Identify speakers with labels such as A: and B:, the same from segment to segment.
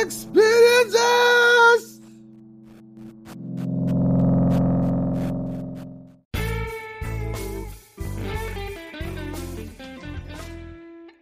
A: Experiences.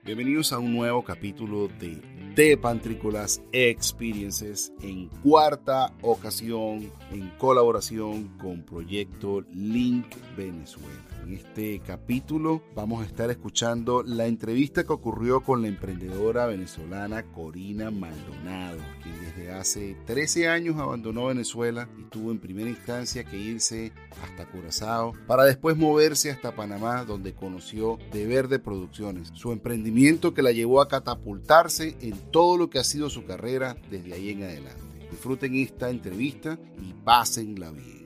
A: Bienvenidos a un nuevo capítulo de de Pantrícolas Experiences en cuarta ocasión en colaboración con Proyecto Link Venezuela. En este capítulo vamos a estar escuchando la entrevista que ocurrió con la emprendedora venezolana Corina Maldonado, quien desde hace 13 años abandonó Venezuela y tuvo en primera instancia que irse hasta Curazao para después moverse hasta Panamá donde conoció De Verde Producciones, su emprendimiento que la llevó a catapultarse en todo lo que ha sido su carrera desde ahí en adelante. Disfruten esta entrevista y pásenla bien.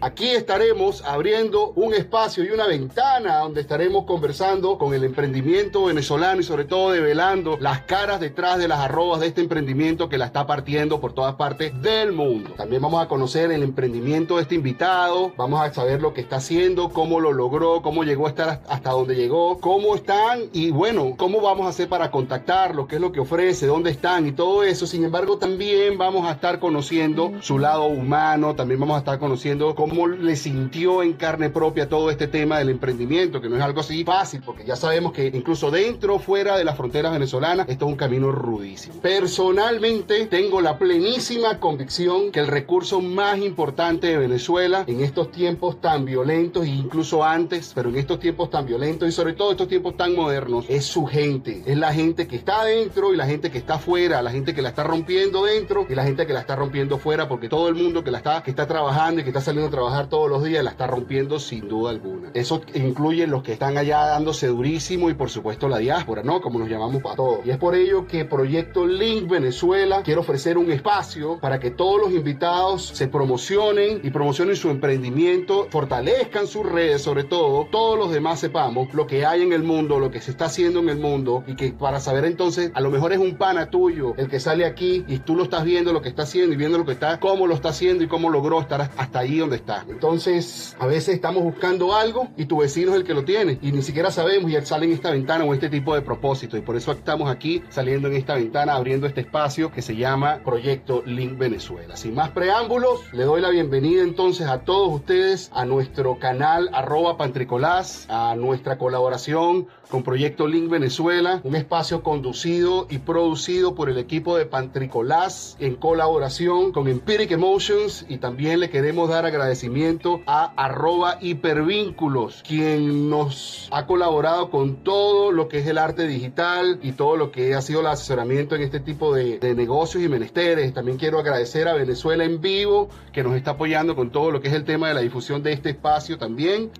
A: Aquí estaremos abriendo un espacio y una ventana donde estaremos conversando con el emprendimiento venezolano y sobre todo develando las caras detrás de las arrobas de este emprendimiento que la está partiendo por todas partes del mundo. También vamos a conocer el emprendimiento de este invitado, vamos a saber lo que está haciendo, cómo lo logró, cómo llegó a estar hasta donde llegó, cómo están y bueno, cómo vamos a hacer para contactarlo, qué es lo que ofrece, dónde están y todo eso. Sin embargo, también vamos a estar conociendo su lado humano, también vamos a estar conociendo cómo cómo le sintió en carne propia todo este tema del emprendimiento, que no es algo así fácil, porque ya sabemos que incluso dentro o fuera de las fronteras venezolanas, esto es un camino rudísimo. Personalmente tengo la plenísima convicción que el recurso más importante de Venezuela en estos tiempos tan violentos, e incluso antes, pero en estos tiempos tan violentos y sobre todo estos tiempos tan modernos, es su gente. Es la gente que está dentro y la gente que está afuera, la gente que la está rompiendo dentro y la gente que la está rompiendo fuera, porque todo el mundo que la está, que está trabajando y que está saliendo trabajar todos los días la está rompiendo sin duda alguna. Eso incluye los que están allá dándose durísimo y por supuesto la diáspora, ¿no? Como nos llamamos para todos. Y es por ello que Proyecto Link Venezuela quiere ofrecer un espacio para que todos los invitados se promocionen y promocionen su emprendimiento, fortalezcan sus redes, sobre todo, todos los demás sepamos lo que hay en el mundo, lo que se está haciendo en el mundo y que para saber entonces, a lo mejor es un pana tuyo el que sale aquí y tú lo estás viendo lo que está haciendo y viendo lo que está, cómo lo está haciendo y cómo logró estar hasta ahí donde está. Entonces, a veces estamos buscando algo y tu vecino es el que lo tiene y ni siquiera sabemos y sale en esta ventana o este tipo de propósito. Y por eso estamos aquí saliendo en esta ventana, abriendo este espacio que se llama Proyecto Link Venezuela. Sin más preámbulos, le doy la bienvenida entonces a todos ustedes a nuestro canal arroba pantricolás, a nuestra colaboración con Proyecto Link Venezuela, un espacio conducido y producido por el equipo de Pantricolás en colaboración con Empiric Emotions y también le queremos dar agradecimiento a arroba hipervínculos, quien nos ha colaborado con todo lo que es el arte digital y todo lo que ha sido el asesoramiento en este tipo de, de negocios y menesteres. También quiero agradecer a Venezuela en vivo, que nos está apoyando con todo lo que es el tema de la difusión de este espacio también.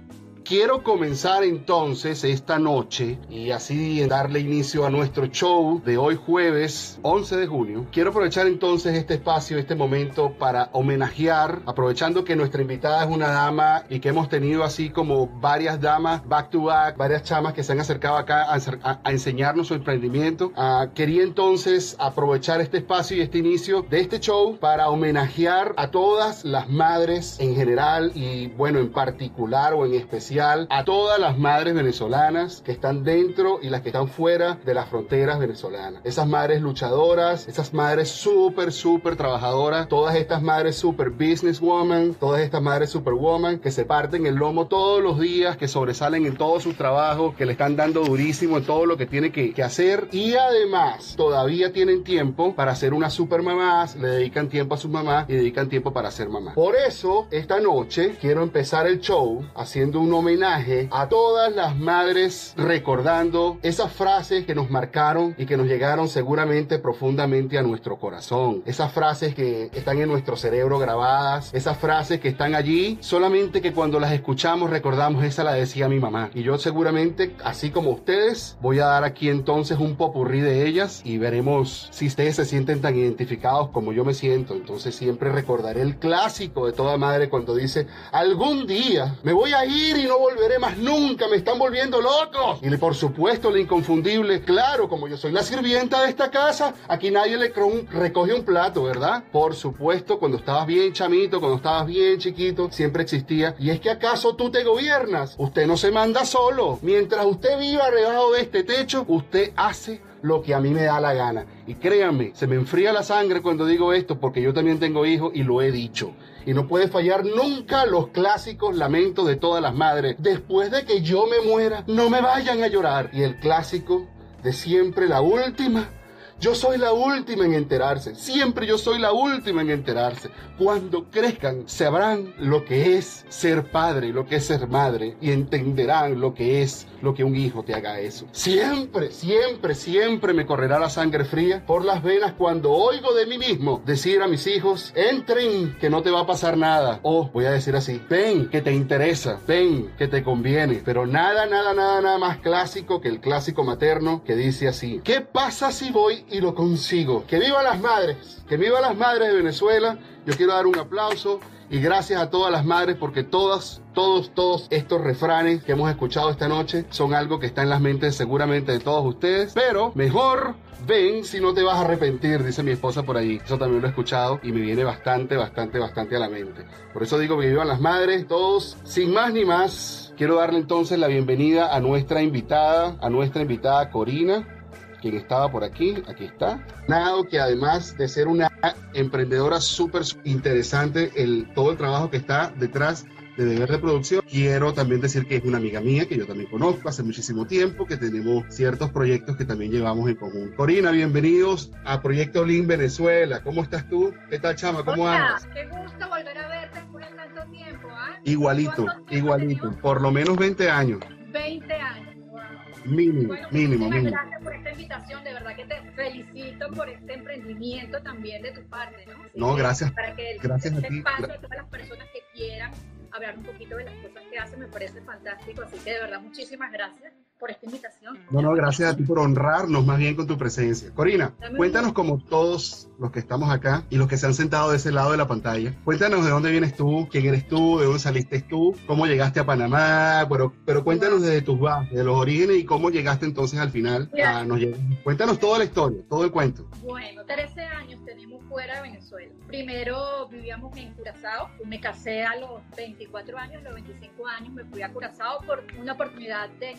A: Quiero comenzar entonces esta noche y así darle inicio a nuestro show de hoy jueves 11 de junio. Quiero aprovechar entonces este espacio, este momento para homenajear, aprovechando que nuestra invitada es una dama y que hemos tenido así como varias damas back to back, varias chamas que se han acercado acá a, enseñarnos su emprendimiento. Uh, quería entonces aprovechar este espacio y este inicio de este show para homenajear a todas las madres en general y bueno, en particular o en especial a todas las madres venezolanas que están dentro y las que están fuera de las fronteras venezolanas. Esas madres luchadoras, esas madres súper, súper trabajadoras, todas estas madres súper businesswoman, todas estas madres superwoman que se parten el lomo todos los días, que sobresalen en todos sus trabajos, que le están dando durísimo en todo lo que tiene que, que hacer y además todavía tienen tiempo para ser unas super mamás, le dedican tiempo a sus mamás y dedican tiempo para ser mamá. Por eso, esta noche quiero empezar el show haciendo un homenaje a todas las madres recordando esas frases que nos marcaron y que nos llegaron seguramente profundamente a nuestro corazón. Esas frases que están en nuestro cerebro grabadas, esas frases que están allí, solamente que cuando las escuchamos recordamos, esa la decía mi mamá. Y yo seguramente, así como ustedes, voy a dar aquí entonces un popurrí de ellas y veremos si ustedes se sienten tan identificados como yo me siento. Entonces siempre recordaré el clásico de toda madre cuando dice, algún día me voy a ir y no no volveré más nunca, me están volviendo locos. Y por supuesto, la inconfundible, claro, como yo soy la sirvienta de esta casa, aquí nadie le recoge un plato, ¿verdad? Por supuesto, cuando estabas bien chamito, cuando estabas bien chiquito, siempre existía. ¿Y es que acaso tú te gobiernas? Usted no se manda solo. Mientras usted viva debajo de este techo, usted hace lo que a mí me da la gana. Y créanme, se me enfría la sangre cuando digo esto porque yo también tengo hijos y lo he dicho. Y no puede fallar nunca los clásicos lamentos de todas las madres. Después de que yo me muera, no me vayan a llorar. Y el clásico de siempre, la última, yo soy la última en enterarse. Siempre yo soy la última en enterarse. Cuando crezcan, sabrán lo que es ser padre, lo que es ser madre, y entenderán lo que es lo que un hijo te haga eso. Siempre, siempre, siempre me correrá la sangre fría por las venas cuando oigo de mí mismo decir a mis hijos, entren, que no te va a pasar nada. O voy a decir así, ven, que te interesa, ven, que te conviene. Pero nada, nada, nada, nada más clásico que el clásico materno que dice así, ¿qué pasa si voy y lo consigo? Que viva las madres, que viva las madres de Venezuela. Yo quiero dar un aplauso y gracias a todas las madres porque todas, todos, todos estos refranes que hemos escuchado esta noche son algo que está en las mentes seguramente de todos ustedes. Pero mejor ven si no te vas a arrepentir, dice mi esposa por ahí. Eso también lo he escuchado y me viene bastante, bastante, bastante a la mente. Por eso digo que vivan las madres, todos, sin más ni más. Quiero darle entonces la bienvenida a nuestra invitada, a nuestra invitada Corina quien estaba por aquí, aquí está. Nado que además de ser una emprendedora súper interesante, el, todo el trabajo que está detrás de Deber de Producción. Quiero también decir que es una amiga mía que yo también conozco hace muchísimo tiempo, que tenemos ciertos proyectos que también llevamos en común. Corina, bienvenidos a Proyecto Link Venezuela. ¿Cómo estás tú? ¿Qué tal, chama? ¿Cómo
B: Hola,
A: andas?
B: Qué gusto volver a verte después de tanto tiempo, ¿ah?
A: Igualito, igualito. Por lo menos 20 años.
B: 20 años.
A: Mínimo,
B: Bueno,
A: mínimo, mínimo.
B: gracias invitación, de verdad que te felicito por este emprendimiento también de tu parte, ¿no? Así
A: No, gracias.
B: Para que
A: Gracias a
B: este
A: ti.
B: espacio a todas las personas que quieran hablar un poquito de las cosas que hacen me parece fantástico, así que de verdad muchísimas gracias por esta invitación.
A: No, no, gracias a ti por honrarnos más bien con tu presencia. Corina, cuéntanos como todos los que estamos acá y los que se han sentado de ese lado de la pantalla, cuéntanos de dónde vienes tú, quién eres tú, de dónde saliste tú, cómo llegaste a Panamá, pero, pero cuéntanos desde tus bases, de los orígenes y cómo llegaste entonces al final. A nos. Cuéntanos toda la historia, todo el cuento.
B: Bueno, 13 años tenemos fuera de Venezuela. Primero vivíamos en Curazao. Me casé a los 24 años, a los 25 años me fui a Curazao por una oportunidad de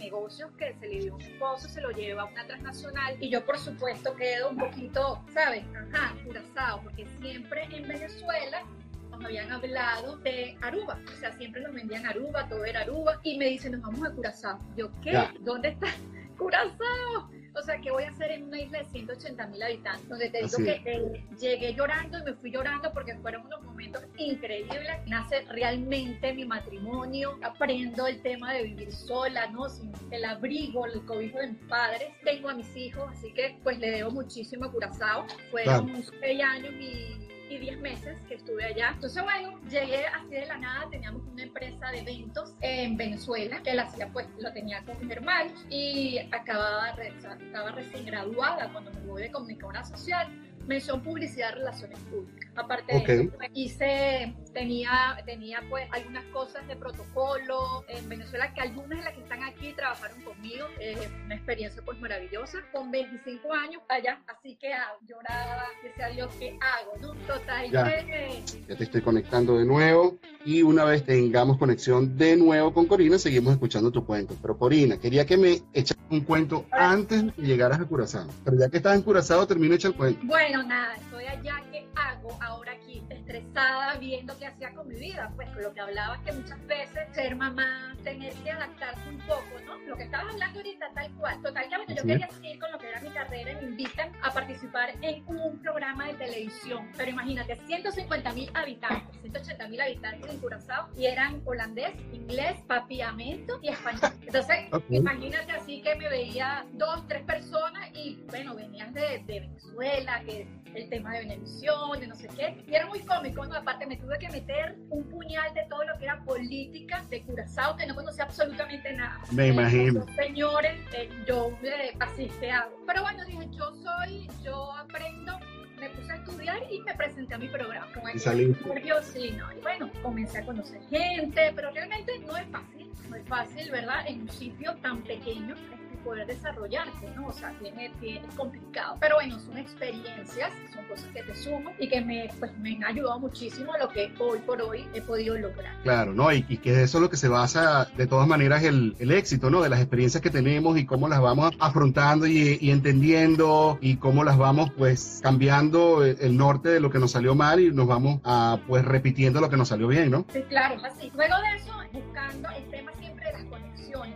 B: negocios que se le dio un esposo, se lo lleva a una transnacional y yo por supuesto quedo un poquito, ¿sabes? Ajá, Curazao, porque siempre en Venezuela nos habían hablado de Aruba, o sea, siempre nos vendían Aruba, todo era Aruba, y me dicen, nos vamos a Curazao. Yo, ¿qué?
A: Ya.
B: ¿Dónde está Curazao? O sea, ¿qué voy a hacer en una isla de 180 mil habitantes? Donde te digo
A: Así
B: que eh, llegué llorando y me fui llorando porque fueron unos momentos increíbles. Nace realmente mi matrimonio. Aprendo el tema de vivir sola, ¿no? Sin el abrigo, el cobijo de mis padres. Tengo a mis hijos, así que pues le debo muchísimo a Curazao. Fueron seis años y y 10 meses que estuve allá. Entonces, bueno, llegué así de la nada, teníamos una empresa de eventos en Venezuela, que la hacía, pues, lo tenía con mis hermanos y acababa, estaba recién graduada cuando me voy de comunicadora social, mención publicidad relaciones públicas. Aparte de eso, pues, hice, tenía, tenía pues algunas cosas de protocolo en Venezuela, que algunas de las que están aquí trabajaron conmigo, eh, una experiencia pues maravillosa, con 25 años allá, así que ah, lloraba, decía Dios, ¿qué hago? ¿no? Total,
A: Ya. te estoy conectando de nuevo y una vez tengamos conexión de nuevo con Corina, seguimos escuchando tu cuento. Pero Corina, quería que me echaras un cuento antes de que llegaras a Curazao. Pero ya que estás en Curazao, termino hecho el cuento.
B: Bueno, nada, estoy allá, ¿qué hago ahora aquí? Estresada, viendo qué hacía con mi vida. Pues lo que hablaba que muchas veces ser mamá, tener que adaptarse un poco, ¿no? Lo que estabas hablando ahorita, tal cual. Total, que bueno, yo quería seguir con lo que era mi carrera y me invitan a participar en un programa de televisión. Pero imagínate, 150 mil habitantes, 180 mil habitantes en Curazao y eran holandés, inglés, papiamento y español. Entonces. Imagínate así que me veía dos, tres personas y bueno, venías de, de Venezuela, que el tema de Venevisión, de no sé y era muy cómico, ¿no? Aparte me tuve que meter un puñal de todo lo que era política de Curazao, que no conocía absolutamente nada.
A: Me imagino.
B: señores, eh, yo eh, así hago. Pero bueno, dije, yo soy, yo aprendo me puse a estudiar y me presenté a mi programa. Con
A: y salí.
B: sí, no. Y bueno, comencé a conocer gente, pero realmente no es fácil, no es fácil, ¿verdad? En un sitio tan pequeño poder desarrollarte, ¿no? O sea, tiene, tiene, es complicado. Pero bueno, son experiencias, son cosas que te suman y que me, pues, me han ayudado muchísimo a lo que hoy por hoy he podido lograr.
A: Claro, ¿no? Y, y que eso es lo que se basa, de todas maneras, el, el, éxito, ¿no? De las experiencias que tenemos y cómo las vamos afrontando y, y entendiendo y cómo las vamos, pues, cambiando el, norte de lo que nos salió mal y nos vamos a, pues, repitiendo lo que nos salió bien, ¿no?
B: Sí, claro, así. Luego de eso, buscando el tema siempre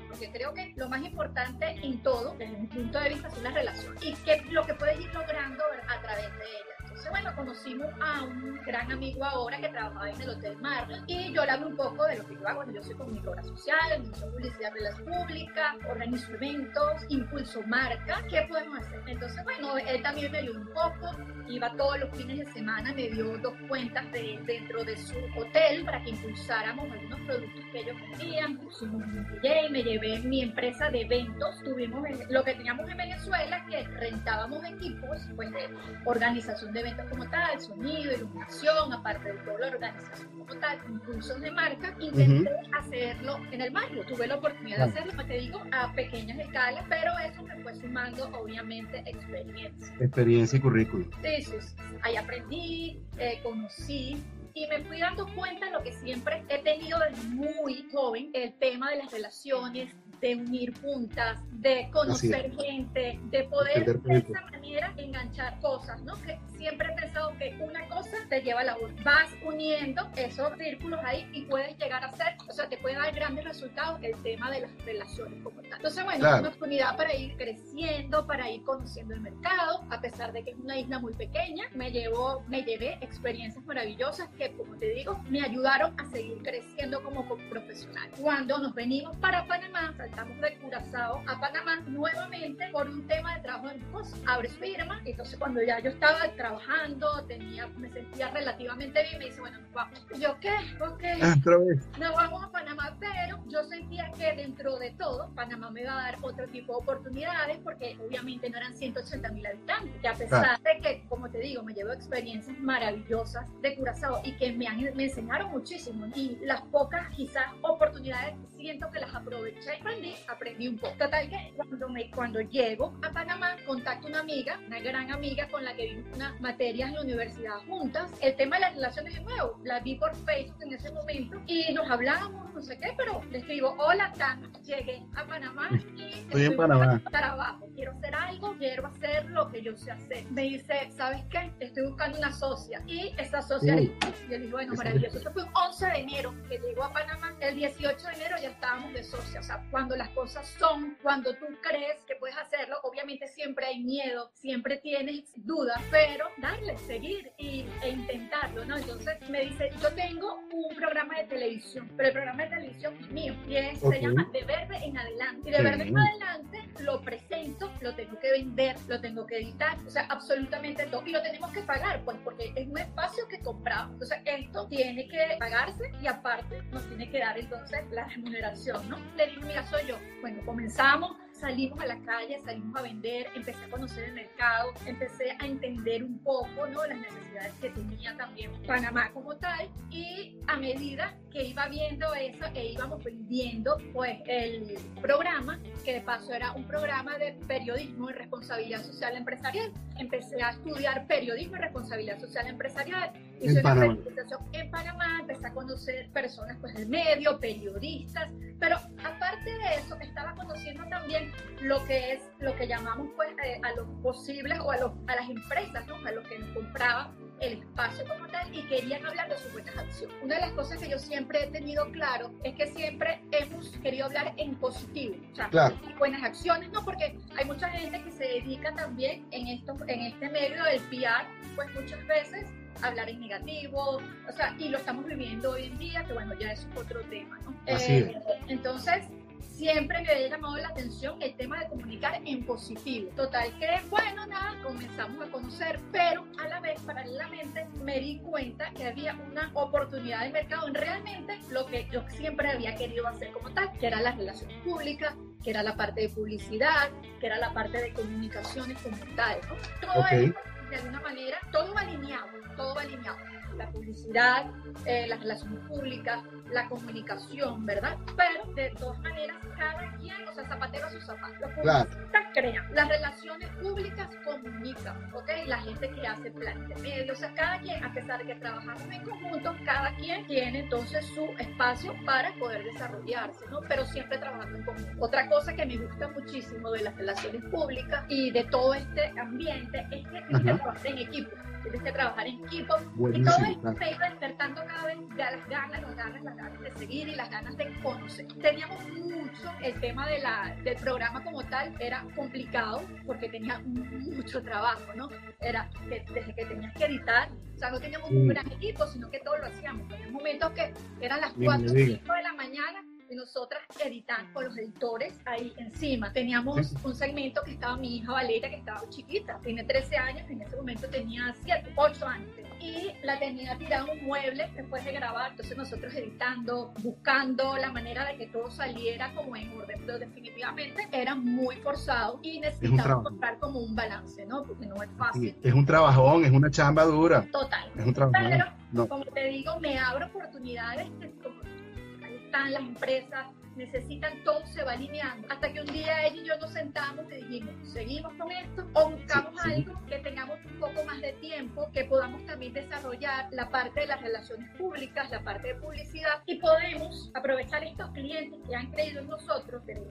B: porque creo que lo más importante en todo, desde mi punto de vista, son las relaciones y que lo que puedes ir logrando a través de ellas. Entonces, bueno, conocimos a un gran amigo ahora que trabajaba en el Hotel Mar y yo le hablo un poco de lo que yo hago. Yo soy comunicadora social, administro publicidad de las públicas, organizo eventos, impulso marca. ¿Qué podemos hacer? Él también me ayudó un poco. Iba todos los fines de semana, me dio dos cuentas de, dentro de su hotel para que impulsáramos algunos productos que ellos vendían. Pusimos un DJ, me llevé mi empresa de eventos. Tuvimos lo que teníamos en Venezuela, que rentábamos equipos pues, de organización de eventos como tal, sonido, iluminación, aparte de toda la organización como tal, impulsos de marca, intenté hacerlo en el barrio. Tuve la oportunidad de hacerlo, como te digo, a pequeñas escalas, pero eso me fue sumando, obviamente, experiencia.
A: Experiencia y currículum.
B: Sí, sí, sí. Ahí aprendí, eh, conocí, y me fui dando cuenta de lo que siempre he tenido desde muy joven, el tema de las relaciones, de unir puntas, de conocer gente, de poder de esa manera enganchar cosas, ¿no? Que siempre he pensado que una cosa te lleva a la otra. Vas uniendo esos círculos ahí y puedes llegar a ser, o sea, te puede dar grandes resultados el tema de las relaciones como tal. Entonces, bueno, es una oportunidad para ir creciendo, para ir conociendo el mercado, a pesar de que es una isla muy pequeña, me llevó, me llevé experiencias maravillosas que, como te digo, me ayudaron a seguir creciendo como profesional. Cuando nos venimos para Panamá, saltamos de Curazao a Panamá nuevamente por un tema de trabajo de mi esposo. Abre su firma, entonces cuando ya yo estaba trabajando, tenía, me sentía relativamente bien, me dice, bueno, nos vamos. Y yo, ¿qué? Ok.
A: Ah.
B: Nos vamos a Panamá, pero yo sentía que dentro de todo, Panamá me iba a dar otro tipo de oportunidades porque obviamente no eran 180 mil habitantes. Y a pesar de que, como te digo, me llevo experiencias maravillosas de Curazao y que me, han, me enseñaron muchísimo y las pocas quizás oportunidades siento que las aproveché y aprendí, aprendí un poco. Total que cuando, me, cuando llego a Panamá, contacto una amiga, una gran amiga con la que vimos unas materias en la universidad juntas. El tema de las relaciones de nuevo, la vi por Facebook en ese momento y nos hablábamos, no sé qué, pero le escribo, hola Tana, llegué a Panamá y
A: estoy en Panamá.
B: Trabajo, quiero hacer algo, quiero hacer lo que yo sé hacer. Me dice, ¿sabes qué? Estoy buscando una socia y esa socia, y yo le digo, bueno, maravilloso. Eso fue un 11 de enero que llegó a Panamá, el 18 de enero ya estábamos de socia, o sea, cuando las cosas son, cuando tú crees que puedes hacerlo, obviamente siempre hay miedo, siempre tienes dudas, pero darle, seguir y, e intentarlo, ¿no? Entonces me dice, yo tengo un programa de televisión, pero el programa de televisión es mío y es, se llama De Verde en Adelante. Y De Verde en Adelante lo presento, lo tengo que vender, lo tengo que editar, o sea, absolutamente todo. Y lo tenemos que pagar, pues, porque es un espacio que compramos. Entonces, esto tiene que pagarse y aparte nos tiene que dar entonces la remuneración, ¿no? Le digo, mira, soy yo. Bueno, comenzamos salimos a la calle, salimos a vender, empecé a conocer el mercado, empecé a entender un poco ¿no? las necesidades que tenía también Panamá como tal y a medida que iba viendo eso e íbamos vendiendo pues el programa, que de paso era un programa de periodismo y responsabilidad social empresarial. Empecé a estudiar periodismo y responsabilidad social empresarial. Hice una presentación en Panamá, empecé a conocer personas pues del medio, periodistas, pero aparte de eso estaba conociendo también lo que es lo que llamamos pues eh, a los posibles o a, los, a las empresas, ¿no? a los que nos compraban el espacio como tal y querían hablar de sus buenas acciones. Una de las cosas que yo siempre he tenido claro es que siempre hemos querido hablar en positivo, o sea, buenas acciones, no porque hay mucha gente que se dedica también en esto, en este medio del PR, pues muchas veces hablar en negativo, o sea, y lo estamos viviendo hoy en día, que bueno, ya es otro tema, ¿no?
A: Eh,
B: entonces, siempre me había llamado la atención el tema de comunicar en positivo. Total que, bueno, nada, comenzamos a conocer, pero a la vez, paralelamente, me di cuenta que había una oportunidad de mercado en realmente lo que yo siempre había querido hacer como tal, que era las relaciones públicas, que era la parte de publicidad, que era la parte de comunicaciones como tal. Todo de alguna manera, todo va alineado, todo va alineado. La publicidad, eh, las relaciones públicas, la comunicación, ¿verdad? Pero de todas maneras, cada quien, o sea, zapatero a su zapato. Los publicistas crean, las relaciones públicas comunican, ¿ok? La gente que hace planes de medios, o sea, cada quien, a pesar de que trabajamos en conjunto, cada quien tiene entonces su espacio para poder desarrollarse, ¿no? Pero siempre trabajando en conjunto. Otra cosa que me gusta muchísimo de las relaciones públicas y de todo este ambiente es que tienes que trabajar en equipo tienes que trabajar en equipo. y todo esto me iba despertando cada vez ya las ganas, las ganas, las ganas de seguir y las ganas de conocer. Teníamos mucho, el tema de la, del programa como tal era complicado porque tenía mucho trabajo, ¿no? Era que desde que tenías que editar, o sea, no teníamos un gran equipo, sino que todo lo hacíamos. En momentos que eran las 4 o 5 de la mañana y nosotras editando con los editores ahí encima. Teníamos un segmento que estaba mi hija Valeria, que estaba chiquita, tiene 13 años, en ese momento tenía 7, 8 años. Y la tenía tirada un mueble después de grabar, entonces nosotros editando, buscando la manera de que todo saliera como en orden, pero definitivamente era muy forzado y necesitamos encontrar como un balance, ¿no? Porque no es fácil.
A: es un trabajón, es una chamba dura.
B: Total.
A: Es un trabajón.
B: Pero, como te digo, me abro oportunidades como están las empresas, necesitan, todo se va alineando. Hasta que un día ella y yo nos sentamos y dijimos, seguimos con esto o buscamos algo que tengamos un poco más de tiempo, que podamos también desarrollar la parte de las relaciones públicas, la parte de publicidad y podemos aprovechar estos clientes que han creído en nosotros, pero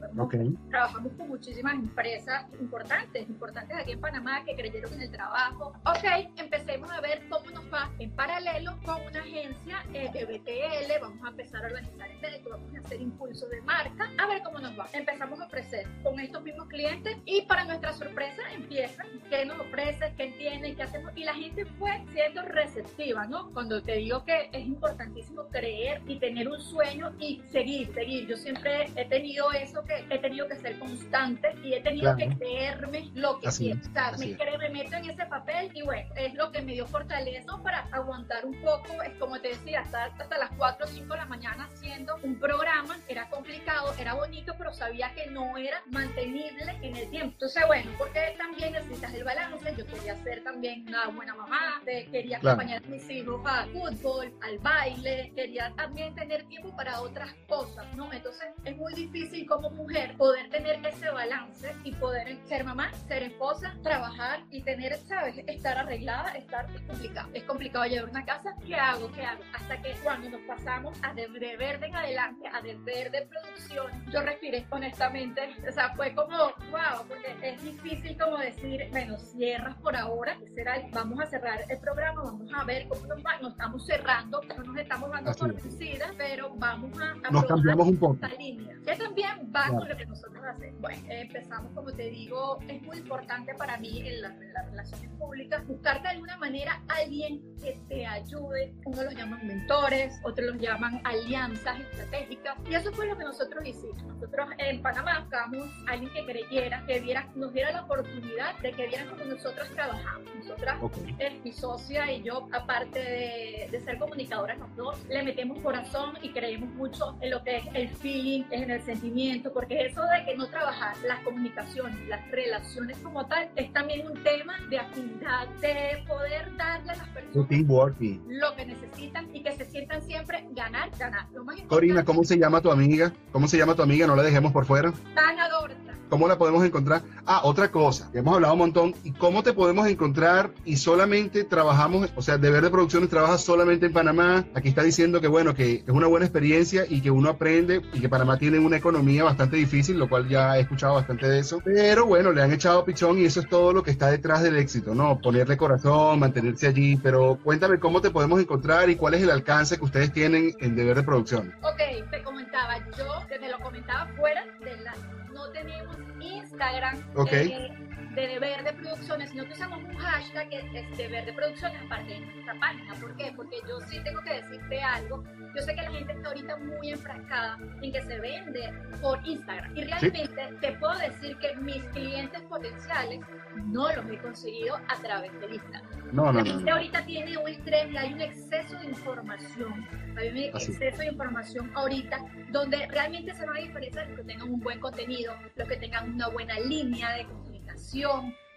B: trabajamos con muchísimas empresas importantes, importantes aquí en Panamá que creyeron en el trabajo. Ok, empecemos a ver cómo nos va en paralelo con una agencia eh, de BTL, vamos a empezar a organizar eventos, vamos a hacer impulsos de marca, a ver cómo nos va. Empezamos a ofrecer con estos mismos clientes y para nuestra sorpresa empieza, ¿qué nos ofrece? ¿Qué tiene? ¿Qué hacemos? Y la gente fue siendo receptiva, ¿no? Cuando te digo que es importantísimo creer y tener un sueño y seguir, seguir. Yo siempre he tenido eso que he tenido que ser constante y he tenido que creerme lo que quiero. o sea, me, creo, me meto en ese papel y bueno, es lo que me dio fortaleza para aguantar un poco. Es como te decía, hasta, hasta las 4 o 5 de la mañana haciendo un programa, era como complicado, era bonito, pero sabía que no era mantenible en el tiempo. Entonces, bueno, porque también necesitas el balance. Yo quería ser también una buena mamá, quería acompañar a mis hijos al fútbol, al baile, quería también tener tiempo para otras cosas, ¿no? Entonces, es muy difícil como mujer poder tener ese balance y poder ser mamá, ser esposa, trabajar y tener, ¿sabes? Estar arreglada, estar es complicado. Es complicado llevar una casa. ¿Qué hago? ¿Qué hago? Hasta que cuando nos pasamos a de, verde en adelante, a de verde producción, yo respiré honestamente, o sea, fue como, wow, porque es difícil como decir, bueno, cierras por ahora, será, vamos a cerrar el programa, vamos a ver cómo nos va, nos estamos cerrando, no nos estamos dando por vencida, pero vamos a, a
A: nos cambiamos un poco.
B: Esta línea, que también va con lo que nosotros hacemos. Bueno, empezamos, como te digo, es muy importante para mí en, las relaciones públicas buscar de alguna manera alguien que te ayude, uno los llaman mentores, otros los llaman alianzas estratégicas, y eso fue lo que nosotros hicimos. Nosotros en Panamá buscamos a alguien que creyera, que viera, nos diera la oportunidad de que vieran cómo nosotros trabajamos. Nosotras, mi socia y yo, aparte de, de, ser comunicadoras los dos, le metemos corazón y creemos mucho en lo que es el feeling, es en el sentimiento, porque eso de que no trabajar las comunicaciones, las relaciones como tal, es también un tema de afinidad, de poder darle a las personas lo que necesitan y que se sientan siempre ganar, ganar.
A: Corina, ¿cómo se llama tu amiga? ¿Cómo se llama tu amiga? No la dejemos por fuera.
B: Ana Dorta.
A: ¿Cómo la podemos encontrar? Ah, otra cosa, hemos hablado un montón. ¿Y cómo te podemos encontrar? Y solamente trabajamos, o sea, Deber de Producciones trabaja solamente en Panamá. Aquí está diciendo que, bueno, que es una buena experiencia y que uno aprende y que Panamá tiene una economía bastante difícil, lo cual ya he escuchado bastante de eso. Pero bueno, le han echado pichón y eso es todo lo que está detrás del éxito, ¿no? Ponerle corazón, mantenerse allí. Pero cuéntame cómo te podemos encontrar y cuál es el alcance que ustedes tienen en Deber de Producciones.
B: Ok, te comentaba, yo te lo comentaba fuera de la no tenemos Instagram eh, de deber de producciones, sino que usamos un hashtag que es deber de producciones aparte de nuestra página. ¿Por qué? Porque yo sí tengo que decirte algo. Yo sé que la gente está ahorita muy enfrascada en que se vende por Instagram. Y realmente te puedo decir que mis clientes potenciales no los he conseguido a través de Instagram.
A: No, no,
B: la gente ahorita tiene un estrés, hay un exceso de información. Hay un exceso de información ahorita donde realmente se va a diferencia los que tengan un buen contenido, los que tengan una buena línea de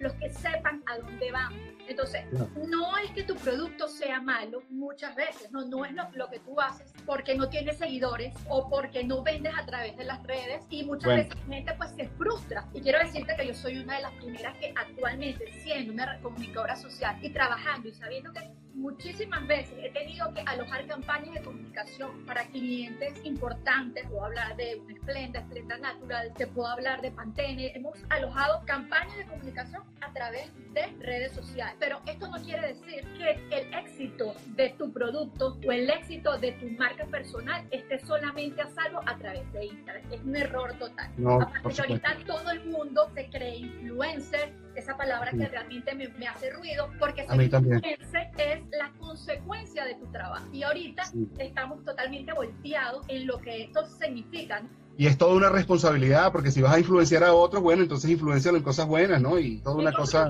B: los que sepan a dónde van. Entonces, no es que tu producto sea malo muchas veces, no, no es lo, que tú haces porque no tienes seguidores o porque no vendes a través de las redes y muchas veces la gente pues se frustra. Y quiero decirte que yo soy una de las primeras que actualmente siendo una comunicadora social y trabajando y sabiendo que muchísimas veces he tenido que alojar campañas de comunicación para clientes importantes. Puedo hablar de un Splenda, Splenda Natural, te puedo hablar de Pantene. Hemos alojado campañas de comunicación a través de redes sociales. Pero esto no quiere decir que el éxito de tu producto o el éxito de tu marca personal esté solamente a salvo a través de Instagram. Es un error total. No, Aparte ahorita todo el mundo se cree influencer, esa palabra que realmente me, me, hace ruido, porque ser influencer es la consecuencia de tu trabajo. Y ahorita estamos totalmente volteados en lo que esto significa.
A: Y es toda una responsabilidad, porque si vas a influenciar a otros, bueno, entonces influencialo en cosas buenas, ¿no? Y toda una cosa...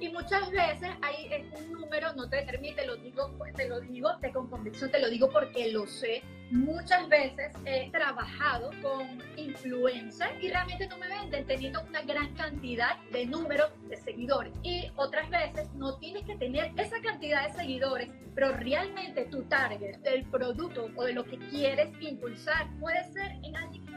B: Y muchas veces hay un número, no te permite, lo digo, pues, te lo digo, te con convicción, te lo digo porque lo sé. Muchas veces he trabajado con influencers y realmente no me venden teniendo una gran cantidad de números de seguidores. Y otras veces no tienes que tener esa cantidad de seguidores, pero realmente tu target del producto o de lo que quieres impulsar puede ser en alguien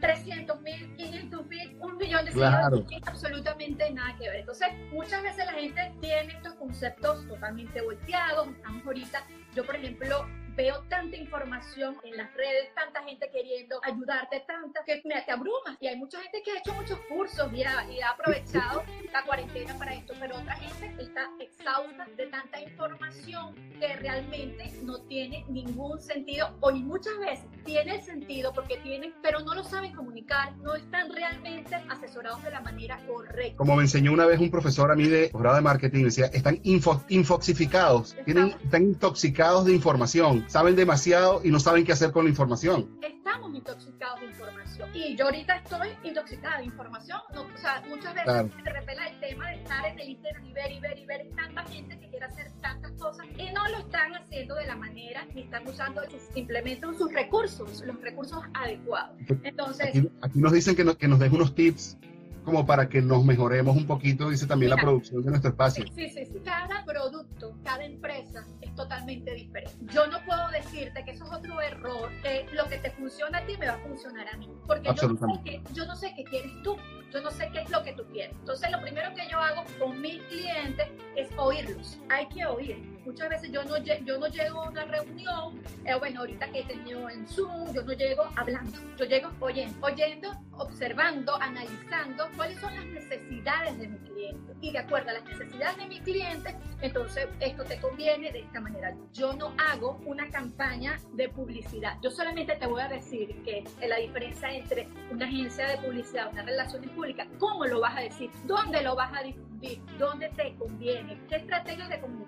B: 300 mil, 500 mil, un millón de seguidores, no tiene absolutamente nada que ver. Entonces, muchas veces la gente tiene estos conceptos totalmente volteados. Estamos ahorita, yo por ejemplo, veo tanta información en las redes, tanta gente queriendo ayudarte, tanta que me te abrumas. Y hay mucha gente que ha hecho muchos cursos y ha, y ha aprovechado la cuarentena para esto, pero otra gente está exhausta de tanta información que realmente no tiene ningún sentido o muchas veces tiene sentido porque tienen, pero no lo saben comunicar, no están realmente asesorados de la manera correcta.
A: Como me enseñó una vez un profesor a mí de grado de marketing, decía, están info, infoxificados, tienen, están intoxicados de información saben demasiado y no saben qué hacer con la información.
B: Estamos intoxicados de información. Y yo ahorita estoy intoxicada de información. o sea, muchas veces me repela el tema de estar en el internet y ver y ver y ver tanta gente que quiere hacer tantas cosas y no lo están haciendo de la manera ni están usando simplemente sus recursos, los recursos adecuados. Entonces,
A: aquí, nos dicen que, que nos den unos tips como para que nos mejoremos un poquito, dice también la producción de nuestro espacio.
B: Sí, sí, sí. Cada producto, cada empresa es totalmente diferente. Yo no puedo decirte que eso es otro error, que lo que te funciona a ti me va a funcionar a mí. Porque yo no, sé qué, yo no sé qué quieres tú, yo no sé qué es lo que tú quieres. Entonces, lo primero que yo hago con mis clientes es oírlos. Hay que oír muchas veces yo no, yo no llego a una reunión, eh, bueno, ahorita que he tenido en Zoom, yo no llego hablando, yo llego oyendo, oyendo, observando, analizando cuáles son las necesidades de mi Y de acuerdo a las necesidades de mi cliente, entonces esto te conviene de esta manera. Yo no hago una campaña de publicidad, yo solamente te voy a decir que la diferencia entre una agencia de publicidad, una relaciones públicas, ¿cómo lo vas a decir? ¿Dónde lo vas a difundir? ¿Dónde te conviene? ¿Qué estrategias de comunicación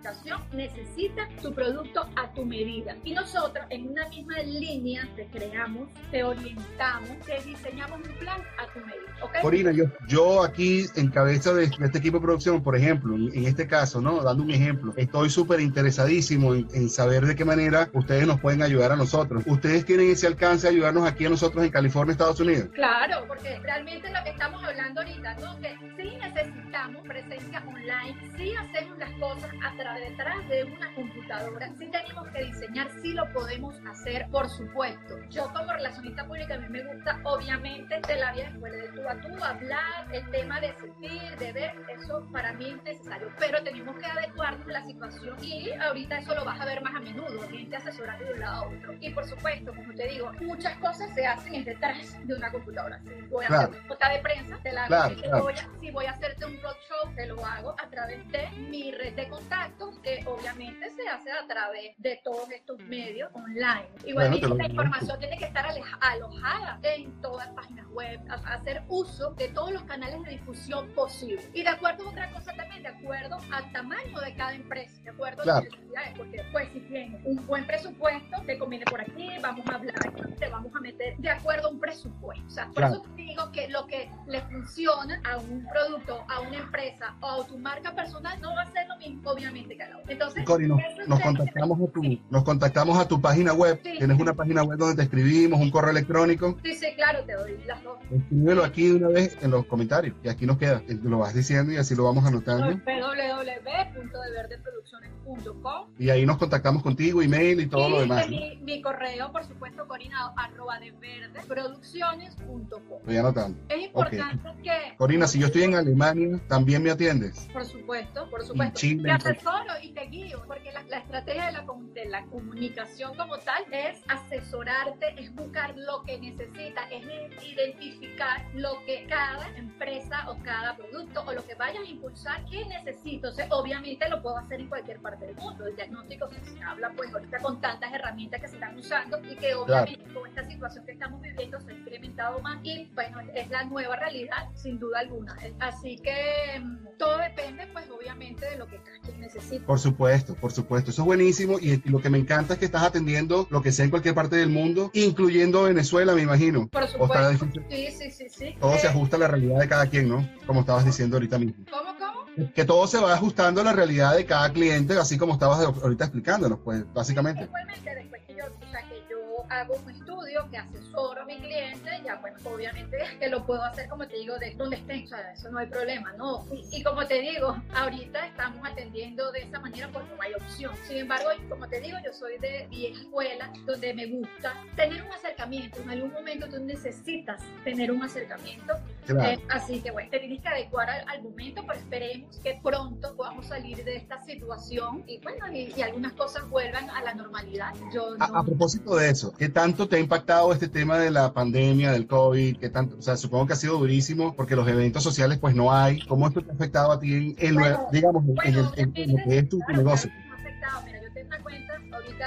B: necesita tu producto a tu medida. Y nosotros en una misma línea te creamos, te orientamos, te diseñamos un plan a tu medida. ¿okay?
A: Corina, yo, yo aquí en cabeza de, este equipo de producción, por ejemplo, en este caso, ¿no? Dando un ejemplo, estoy súper interesadísimo en, saber de qué manera ustedes nos pueden ayudar a nosotros. ¿Ustedes tienen ese alcance de ayudarnos aquí a nosotros en California, Estados Unidos?
B: Claro, porque realmente lo que estamos hablando ahorita, ¿no? Que sí necesitamos presencia online, sí hacemos las cosas a través de una computadora, si tenemos que diseñar, si lo podemos hacer, por supuesto. Yo como relacionista pública, a mí me gusta, obviamente, de la vida después de tú a tú, hablar, el tema de sentir, de ver, eso para mí es necesario, pero tenemos que adecuarnos a la situación y ahorita eso lo vas a ver más a menudo, gente asesorando de un lado a otro. Y por supuesto, como te digo, muchas cosas se hacen detrás de una computadora. Si voy a hacer una nota de prensa, te la hago. si, Voy a, si voy a hacerte un roadshow, te lo hago a través de mi red de contactos, que obviamente se hace a través de todos estos medios online. Igualmente la información tiene que estar alojada en todas las páginas web, hacer uso de todos los canales de difusión posibles. Y de acuerdo a otra cosa también, de acuerdo al tamaño de cada empresa, de acuerdo a las necesidades, porque pues si tienes un buen presupuesto, te conviene por aquí, vamos a hablar, te vamos a meter de acuerdo a un presupuesto. O sea, por eso te digo que lo que le funciona a un producto, a un una empresa o tu marca personal, no va a ser lo mismo, obviamente, que la otra. Entonces,
A: Cori, nos, nos contactamos a tu, nos contactamos a tu página web.
B: Sí.
A: Tienes una página web donde te escribimos, un correo electrónico.
B: Sí, sí, claro, te doy las dos.
A: Escríbelo aquí de una vez en los comentarios y aquí nos queda. Lo vas diciendo y así lo vamos anotando.
B: www.deverdeproducciones.com
A: Y ahí nos contactamos contigo, email y todo
B: y
A: lo demás. ¿no?
B: mi, correo, por supuesto, arroba.
A: Estoy anotando.
B: Es importante que,
A: Corina, si yo estoy en Alemania, ¿también me atiendes?
B: por supuesto, por supuesto,
A: Chile,
B: te asesoro y te guío, porque la, la estrategia de la, de la comunicación como tal es asesorarte, es buscar lo que necesitas, es identificar lo que cada empresa o cada producto o lo que vayas a impulsar, qué necesito. Sea, obviamente lo puedo hacer en cualquier parte del mundo. El diagnóstico que se habla pues ahorita con tantas herramientas que se están usando y que obviamente con esta situación que estamos viviendo se ha incrementado más y bueno, es la nueva realidad sin duda alguna. Así que mm, todo depende pues obviamente de lo que cada quien necesita.
A: Por supuesto, por supuesto. Eso es buenísimo y, lo que me encanta es que estás atendiendo lo que sea en cualquier parte del mundo, incluyendo Venezuela, me imagino.
B: Por supuesto. Sí, sí, sí, sí.
A: Todo se
B: Eh,
A: ajusta a la realidad de cada quien, ¿no? Como estabas diciendo ahorita mismo.
B: ¿Cómo, cómo?
A: Que todo se va ajustando a la realidad de cada cliente, así como estabas ahorita explicándonos, pues, básicamente.
B: Igualmente, después que yo, hago un estudio, que asesoro a mi cliente, ya, bueno, obviamente que lo puedo hacer, como te digo, de donde estén, o sea, eso no hay problema, ¿no? Y, y como te digo, ahorita estamos atendiendo de esa manera porque no hay opción. Sin embargo, como te digo, yo soy de vieja escuela, donde me gusta tener un acercamiento. En algún momento tú necesitas tener un acercamiento
A: Claro.
B: eh, así que bueno, te tienes que adecuar al, al momento, pero esperemos que pronto podamos salir de esta situación y bueno, y, y algunas cosas vuelvan a la normalidad. Yo no,
A: A, a propósito de eso, ¿qué tanto te ha impactado este tema de la pandemia, del COVID? ¿Qué tanto? O sea, supongo que ha sido durísimo porque los eventos sociales pues no hay. ¿Cómo esto te ha afectado a ti en, en lo- digamos, en- el- en- en lo que es tu, tu negocio?
B: claro, me ha afectado. Mira, yo una cuenta ahorita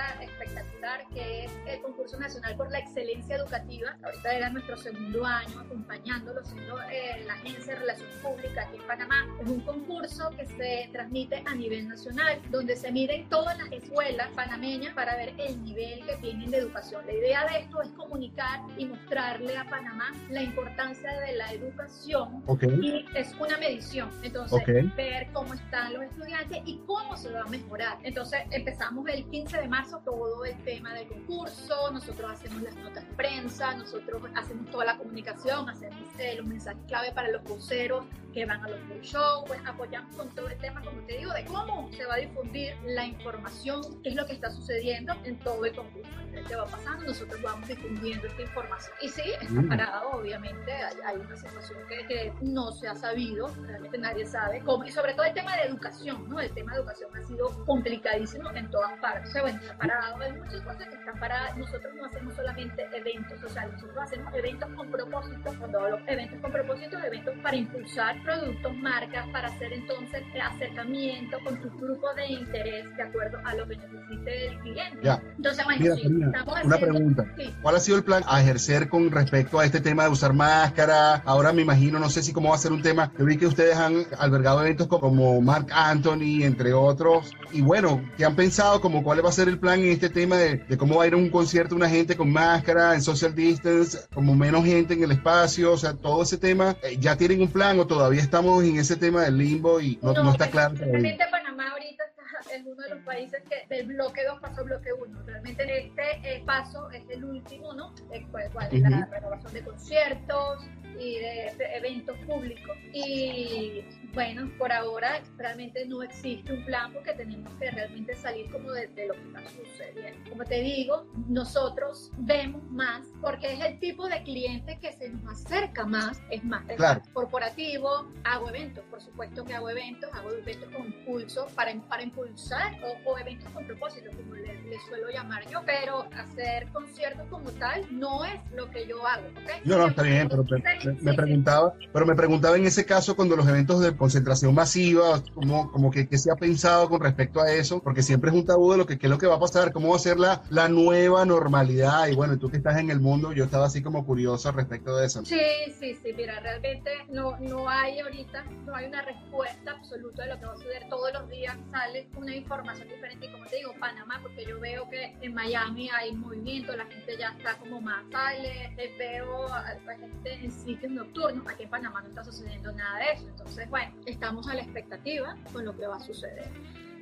B: espectacular que es el concurso nacional por la excelencia educativa. Ahorita era nuestro segundo año acompañándolo, siendo eh, la agencia de relaciones públicas aquí en Panamá. Es un concurso que se transmite a nivel nacional, donde se miden todas las escuelas panameñas para ver el nivel que tienen de educación. La idea de esto es comunicar y mostrarle a Panamá la importancia de la educación
A: Ok,
B: y es una medición. Entonces,
A: Ok.
B: ver cómo están los estudiantes y cómo se va a mejorar. Entonces, empezamos el 15 de marzo todo el tema del concurso, nosotros hacemos las notas de prensa, nosotros hacemos toda la comunicación, hacemos eh, los mensajes clave para los voceros que van a los shows, pues apoyamos con todo el tema, como te digo, de cómo se va a difundir la información, qué es lo que está sucediendo en todo el concurso. ¿Qué va pasando? Nosotros vamos difundiendo esta información. Y sí, está
A: Mm.
B: parado, obviamente, hay, hay una situación que, que no se ha sabido, realmente nadie sabe cómo, y sobre todo el tema de educación, ¿no? El tema de educación ha sido complicadísimo en todas partes. O sea, bueno, está parado, hay muchas cosas que están paradas. Nosotros no hacemos solamente eventos sociales, nosotros hacemos eventos con propósito. Cuando hablo eventos con propósito, eventos para impulsar productos, marcas, para hacer entonces el acercamiento con tu grupo de interés de acuerdo a lo que necesite el cliente.
A: Ya.
B: Entonces, bueno,
A: Mira,
B: sí,
A: Karina,
B: estamos
A: una
B: haciendo-
A: pregunta.
B: Sí.
A: ¿Cuál ha sido el plan a ejercer con respecto a este tema de usar máscara? Ahora me imagino, no sé si cómo va a ser un tema. Yo vi que ustedes han albergado eventos co- como Mark Anthony, entre otros. Y bueno, ¿qué han pensado? Como cuál va a ser el plan en este tema de, de cómo va a ir a un concierto una gente con máscara, en social distance, como menos gente en el espacio? O sea, todo ese tema, eh, ¿ya tienen un plan o todavía estamos en ese tema del limbo y no, no está claro?
B: Realmente Panamá ahorita está en uno de los países que del bloque 2 pasó al bloque 1. Realmente este eh, paso es el último, ¿no? Eh, pues, cuál es la renovación de conciertos y de, eventos públicos. Y bueno, por ahora realmente no existe un plan porque tenemos que realmente salir como de, de lo que está sucediendo. Como te digo, nosotros vemos más porque es el tipo de cliente que se nos acerca más, es más,
A: Claro.
B: corporativo, hago eventos, por supuesto que hago eventos, hago eventos con impulso para, para impulsar o, o eventos con propósito, como le, le suelo llamar yo, pero hacer conciertos como tal no es lo que yo hago, ¿ok?
A: No, no, está bien, pero me, me- preguntaba, pero me preguntaba en ese caso cuando los eventos de concentración masiva, como, como que, que se ha pensado con respecto a eso, porque siempre es un tabú de lo que qué es lo que va a pasar, cómo va a ser la, la nueva normalidad, y bueno, tú que estás en el mundo, yo estaba así como curioso respecto de eso.
B: Sí, sí, sí, mira, realmente no, no hay ahorita, no hay una respuesta absoluta de lo que va a suceder. Todos los días sale una información diferente. Y como te digo, Panamá, porque yo veo que en Miami hay movimiento, la gente ya está como más sale, veo a la gente en sitios nocturnos, aquí en Panamá no está sucediendo nada de eso. Entonces, bueno, estamos a la expectativa con lo que va a suceder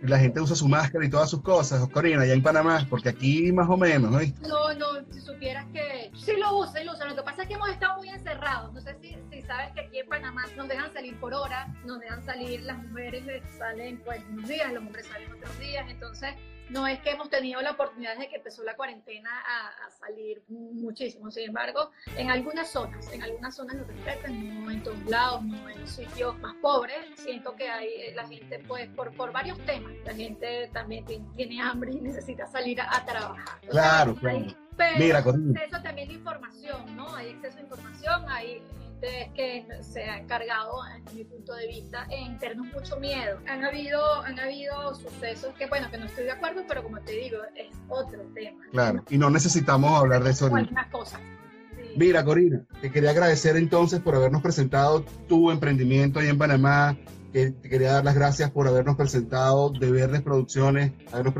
A: la gente usa su máscara y todas sus cosas, Corina, allá en Panamá, porque aquí más o menos,
B: ¿no? No, no, si supieras que sí lo usa, sí lo usa. Lo que pasa es que hemos estado muy encerrados. No sé si, si sabes que aquí en Panamá nos dejan salir por hora, nos dejan salir, las mujeres salen pues unos días, los hombres salen otros días. Entonces, no es que hemos tenido la oportunidad desde que empezó la cuarentena a, salir muchísimo. Sin embargo, en algunas zonas, en algunas zonas lo respetan, no en todos lados, no en sitios más pobres. Siento que hay eh, la gente, pues, por, por varios temas, la gente también tiene, hambre y necesita salir a, trabajar.
A: claro, claro.
B: pero Mira, exceso también de información, ¿no? Hay exceso de información, hay que se ha encargado, desde mi punto de vista, en tenernos mucho miedo. Han habido, han habido sucesos que, bueno, que no estoy de acuerdo, pero como te digo, es otro tema.
A: Claro, y no necesitamos hablar de eso.
B: Algunas cosas.
A: Mira, Corina, te quería agradecer entonces por habernos presentado tu emprendimiento ahí en Panamá, te quería dar las gracias por habernos presentado de Verdes Producciones, habernos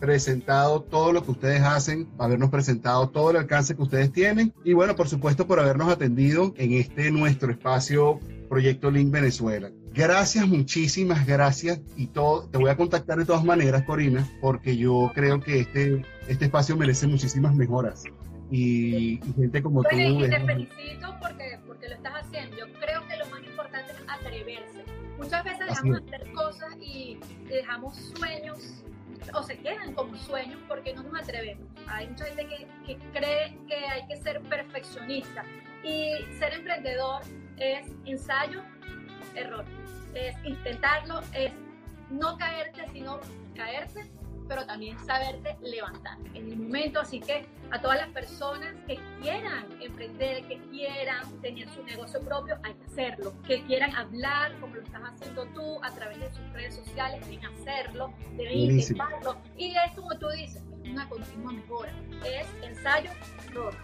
A: presentado todo lo que ustedes hacen, habernos presentado todo el alcance que ustedes tienen y bueno, por supuesto por habernos atendido en este nuestro espacio Proyecto Link Venezuela. Gracias, muchísimas gracias y todo. Te voy a contactar de todas maneras, Corina, porque yo creo que este, este espacio merece muchísimas mejoras. Y, gente como tú.
B: Y te felicito porque, porque lo estás haciendo. Yo creo que lo más importante es atreverse Muchas veces dejamos de hacer cosas y dejamos sueños o se quedan como sueños porque no nos atrevemos. Hay mucha gente que, que, cree que hay que ser perfeccionista y ser emprendedor es ensayo, error. Es intentarlo, es no caerte, sino caerte pero también saberte levantar en el momento. Así que a todas las personas que quieran emprender, que quieran tener su negocio propio, hay que hacerlo. Que quieran hablar como lo estás haciendo tú a través de sus redes sociales, deben hacerlo, deben intentarlo. Y es como tú dices, es una continua mejora. Es ensayo,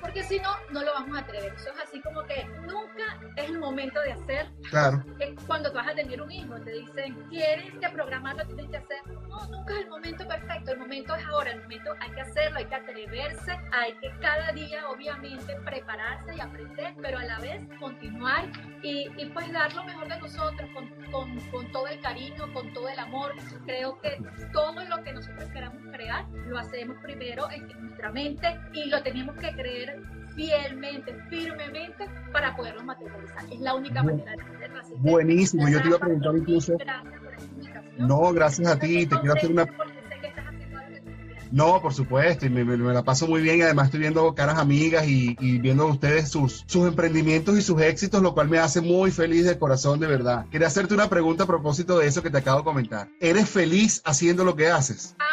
B: porque si no, no lo vamos a atrever. Eso es así como que nunca es el momento de hacer.
A: Claro.
B: Es cuando tú vas a tener un hijo, te dicen, ¿quieres que programarlo? Tienes que hacer. No, nunca es el momento perfecto. El momento es ahora. El momento hay que hacerlo, hay que atreverse, hay que cada día, obviamente, prepararse y aprender, pero a la vez continuar y, y pues dar lo mejor de nosotros con, con, con todo el cariño, con todo el amor. Creo que todo lo que nosotros queramos crear lo hacemos primero en nuestra mente y lo tenemos que creer fielmente, firmemente para poderlo materializar. Es la única manera de hacerlo. Así
A: Buenísimo, yo te iba a preguntar incluso. Gracias por No, gracias a ti, te quiero hacer una. No, por supuesto, y me, la paso muy bien y además estoy viendo caras amigas y, y, viendo ustedes sus, sus emprendimientos y sus éxitos, lo cual me hace muy feliz de corazón, de verdad. Quería hacerte una pregunta a propósito de eso que te acabo de comentar. ¿Eres feliz haciendo lo que haces?
B: Que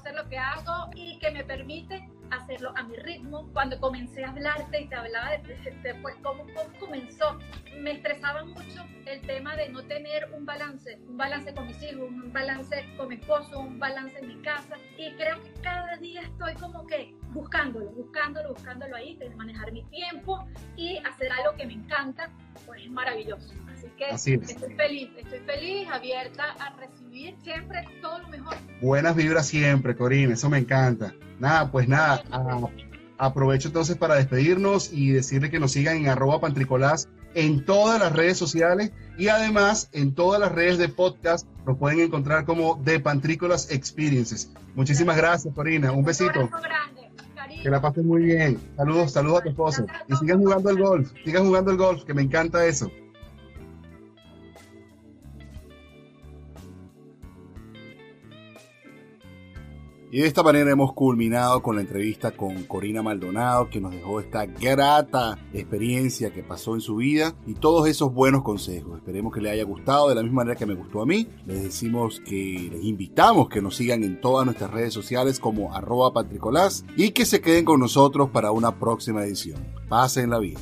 B: hacer lo que hago y que me permite hacerlo a mi ritmo. Cuando comencé a hablarte y te hablaba de, pues, cómo, comenzó, me estresaba mucho el tema de no tener un balance, un balance con mis hijos, un balance con mi esposo, un balance en mi casa. Y creo que cada día estoy como que buscándolo, buscándolo, buscándolo ahí, de manejar mi tiempo y hacer algo que me encanta, pues es maravilloso. Así que estoy feliz, estoy feliz, abierta a recibir siempre todo lo mejor.
A: Buenas vibras siempre, Corina, eso me encanta. Nada, pues nada, aprovecho entonces para despedirnos y decirle que nos sigan en arroba pantricolás en todas las redes sociales y además en todas las redes de podcast nos pueden encontrar como The Pantrícolas Experiences. Muchísimas gracias, Corina. Un besito. que la pasen muy bien. Saludos, saludos a tu esposo. Y sigan jugando el golf, sigan jugando el golf, que me encanta eso. Y de esta manera hemos culminado con la entrevista con Corina Maldonado, que nos dejó esta grata experiencia que pasó en su vida y todos esos buenos consejos. Esperemos que le haya gustado de la misma manera que me gustó a mí. Les decimos que les invitamos que nos sigan en todas nuestras redes sociales como arroba patricolás y que se queden con nosotros para una próxima edición. Pasen la vida.